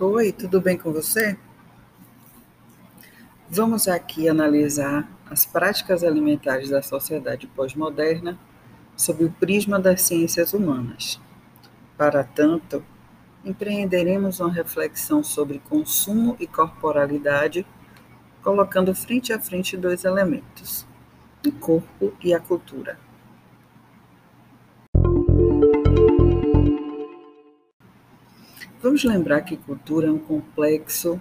Oi, tudo bem com você? Vamos aqui analisar as práticas alimentares da sociedade pós-moderna sob o prisma das ciências humanas. Para tanto, empreenderemos uma reflexão sobre consumo e corporalidade, colocando frente a frente dois elementos: o corpo e a cultura. Vamos lembrar que cultura é um complexo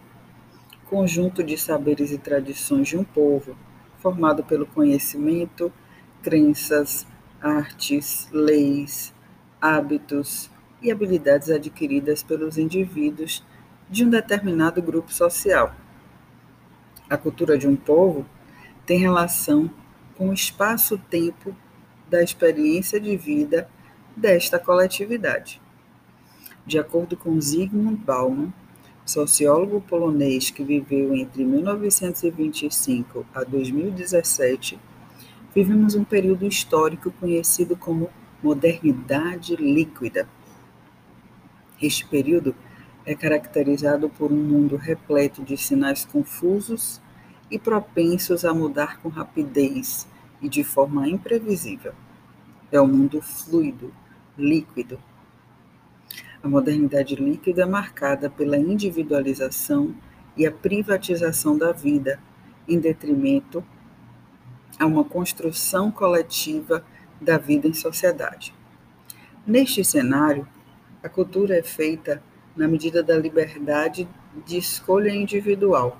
conjunto de saberes e tradições de um povo, formado pelo conhecimento, crenças, artes, leis, hábitos e habilidades adquiridas pelos indivíduos de um determinado grupo social. A cultura de um povo tem relação com o espaço-tempo da experiência de vida desta coletividade. De acordo com Zygmunt Bauman, sociólogo polonês que viveu entre 1925 a 2017, vivemos um período histórico conhecido como modernidade líquida. Este período é caracterizado por um mundo repleto de sinais confusos e propensos a mudar com rapidez e de forma imprevisível. É um mundo fluido, líquido, a modernidade líquida marcada pela individualização e a privatização da vida, em detrimento a uma construção coletiva da vida em sociedade. Neste cenário, a cultura é feita na medida da liberdade de escolha individual.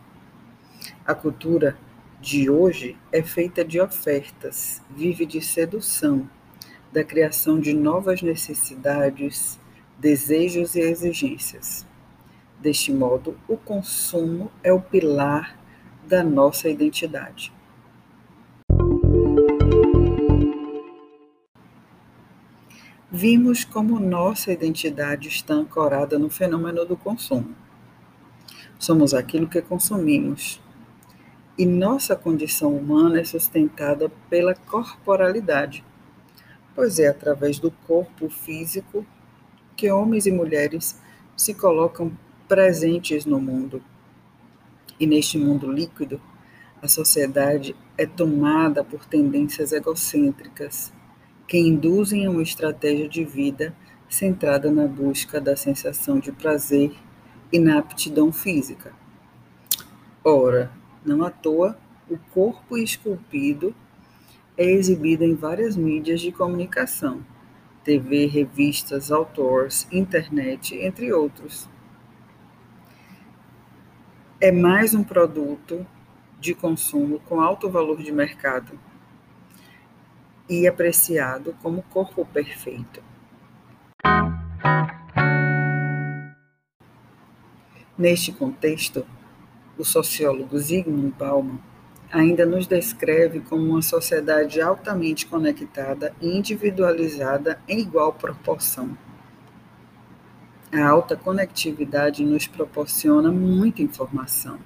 A cultura de hoje é feita de ofertas, vive de sedução, da criação de novas necessidades, desejos e exigências. Deste modo, o consumo é o pilar da nossa identidade. Vimos como nossa identidade está ancorada no fenômeno do consumo. Somos aquilo que consumimos. E nossa condição humana é sustentada pela corporalidade, pois é através do corpo físico que homens e mulheres se colocam presentes no mundo. E neste mundo líquido, a sociedade é tomada por tendências egocêntricas que induzem a uma estratégia de vida centrada na busca da sensação de prazer e na aptidão física. Ora, não à toa, o corpo esculpido é exibido em várias mídias de comunicação TV, revistas, outdoors, internet, entre outros. É mais um produto de consumo com alto valor de mercado e apreciado como corpo perfeito. Neste contexto, o sociólogo Zygmunt Bauman ainda nos descreve como uma sociedade altamente conectada e individualizada em igual proporção. A alta conectividade nos proporciona muita informação.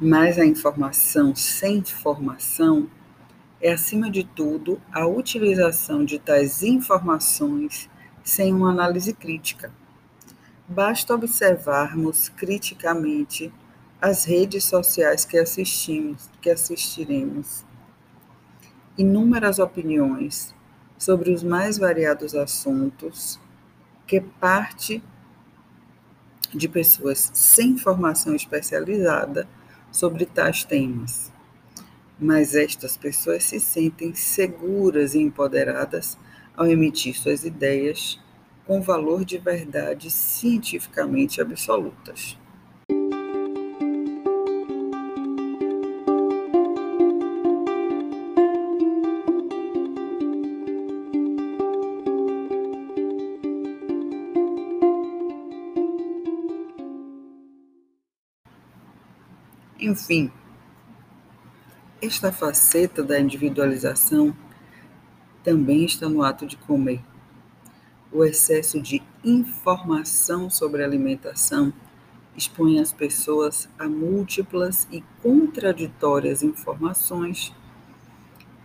Mas a informação sem informação é, acima de tudo, a utilização de tais informações sem uma análise crítica. Basta observarmos criticamente as redes sociais que assistimos, que assistiremos. Inúmeras opiniões sobre os mais variados assuntos que parte de pessoas sem formação especializada sobre tais temas. Mas estas pessoas se sentem seguras e empoderadas ao emitir suas ideias com valor de verdade cientificamente absolutas. Enfim, esta faceta da individualização também está no ato de comer. O excesso de informação sobre alimentação expõe as pessoas a múltiplas e contraditórias informações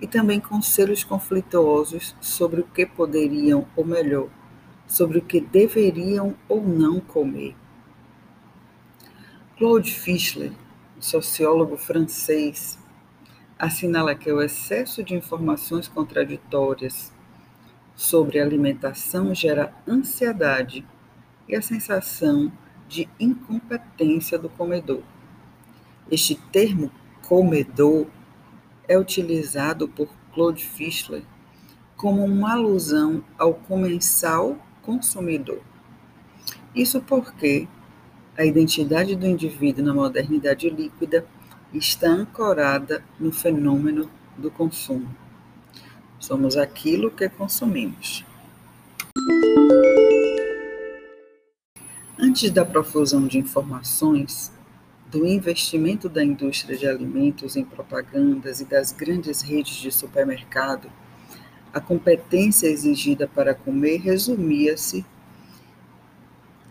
e também conselhos conflituosos sobre o que poderiam, ou melhor, sobre o que deveriam ou não comer. Claude Fischler, sociólogo francês, assinala que o excesso de informações contraditórias sobre alimentação gera ansiedade e a sensação de incompetência do comedor. Este termo comedor é utilizado por Claude Fischler como uma alusão ao comensal consumidor. Isso porque a identidade do indivíduo na modernidade líquida está ancorada no fenômeno do consumo. Somos aquilo que consumimos. Antes da profusão de informações, do investimento da indústria de alimentos em propagandas e das grandes redes de supermercado, a competência exigida para comer resumia-se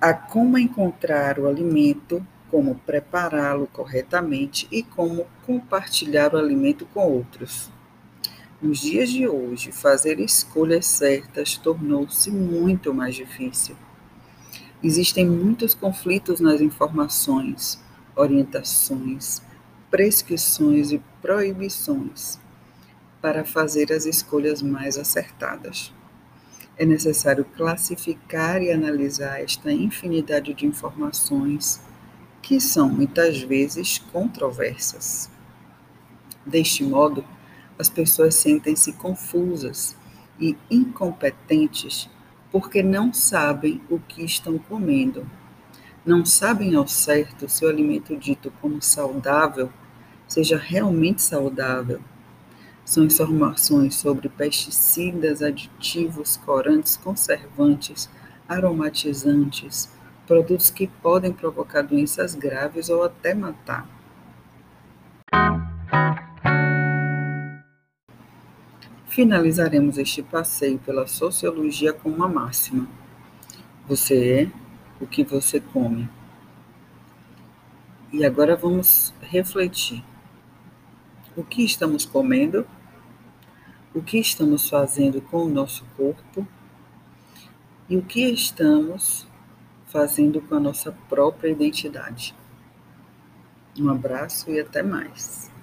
a como encontrar o alimento, como prepará-lo corretamente e como compartilhar o alimento com outros. Nos dias de hoje, fazer escolhas certas tornou-se muito mais difícil. Existem muitos conflitos nas informações, orientações, prescrições e proibições para fazer as escolhas mais acertadas. É necessário classificar e analisar esta infinidade de informações que são muitas vezes controversas. Deste modo, as pessoas sentem-se confusas e incompetentes porque não sabem o que estão comendo não sabem ao certo se o alimento dito como saudável seja realmente saudável. São informações sobre pesticidas, aditivos, corantes, conservantes, aromatizantes, produtos que podem provocar doenças graves ou até matar. Finalizaremos este passeio pela sociologia com uma máxima. Você é o que você come. E agora vamos refletir. O que estamos comendo? O que estamos fazendo com o nosso corpo? E o que estamos fazendo com a nossa própria identidade? Um abraço e até mais.